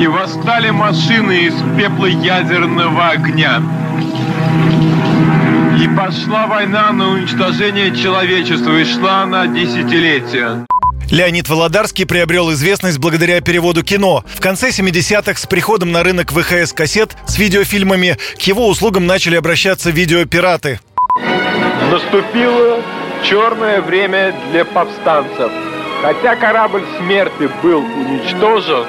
И восстали машины из пепла ядерного огня. И пошла война на уничтожение человечества, и шла она десятилетия. Леонид Володарский приобрел известность благодаря переводу кино. В конце 70-х с приходом на рынок ВХС-кассет с видеофильмами к его услугам начали обращаться видеопираты. Наступило черное время для повстанцев. Хотя корабль смерти был уничтожен,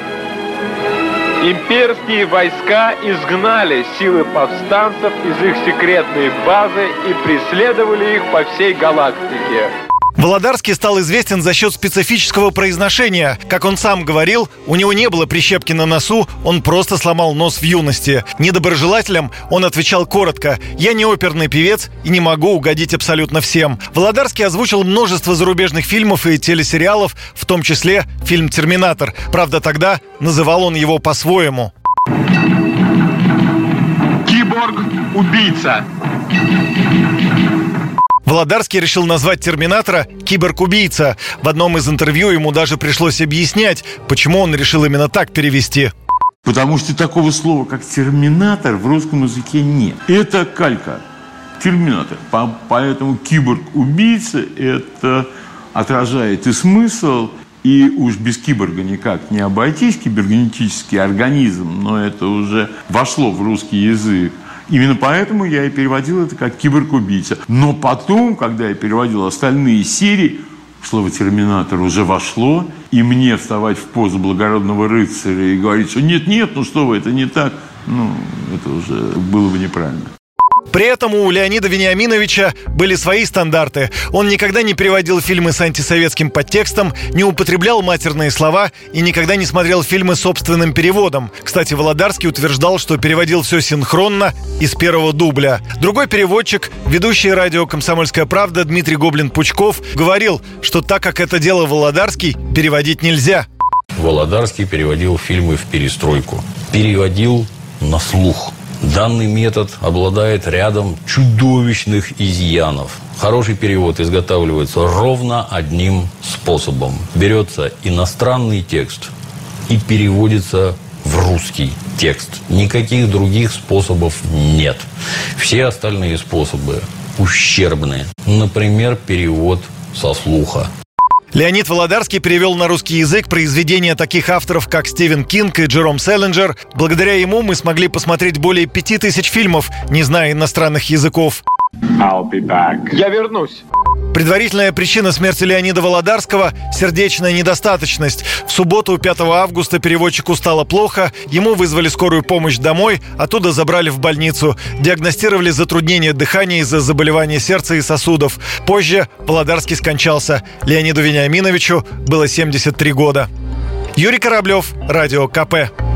имперские войска изгнали силы повстанцев из их секретной базы и преследовали их по всей галактике. Володарский стал известен за счет специфического произношения. Как он сам говорил, у него не было прищепки на носу, он просто сломал нос в юности. Недоброжелателям он отвечал коротко «Я не оперный певец и не могу угодить абсолютно всем». Володарский озвучил множество зарубежных фильмов и телесериалов, в том числе фильм «Терминатор». Правда, тогда называл он его по-своему. Киборг-убийца. Володарский решил назвать «Терминатора» «Киборг-убийца». В одном из интервью ему даже пришлось объяснять, почему он решил именно так перевести. Потому что такого слова, как «терминатор» в русском языке нет. Это калька. Терминатор. Поэтому киборг-убийца – это отражает и смысл, и уж без киборга никак не обойтись, кибернетический организм, но это уже вошло в русский язык. Именно поэтому я и переводил это как киборг-убийца. Но потом, когда я переводил остальные серии, слово «терминатор» уже вошло, и мне вставать в позу благородного рыцаря и говорить, что нет-нет, ну что вы, это не так, ну, это уже было бы неправильно. При этом у Леонида Вениаминовича были свои стандарты. Он никогда не переводил фильмы с антисоветским подтекстом, не употреблял матерные слова и никогда не смотрел фильмы собственным переводом. Кстати, Володарский утверждал, что переводил все синхронно из первого дубля. Другой переводчик, ведущий радио «Комсомольская правда» Дмитрий Гоблин-Пучков, говорил, что так как это дело Володарский, переводить нельзя. Володарский переводил фильмы в перестройку. Переводил на слух – Данный метод обладает рядом чудовищных изъянов. Хороший перевод изготавливается ровно одним способом. Берется иностранный текст и переводится в русский текст. Никаких других способов нет. Все остальные способы ущербны. Например, перевод со слуха. Леонид Володарский перевел на русский язык произведения таких авторов, как Стивен Кинг и Джером Селлинджер. Благодаря ему мы смогли посмотреть более пяти тысяч фильмов, не зная иностранных языков. Я вернусь. Предварительная причина смерти Леонида Володарского – сердечная недостаточность. В субботу, 5 августа, переводчику стало плохо, ему вызвали скорую помощь домой, оттуда забрали в больницу. Диагностировали затруднение дыхания из-за заболевания сердца и сосудов. Позже Володарский скончался. Леониду Вениаминовичу было 73 года. Юрий Кораблев, Радио КП.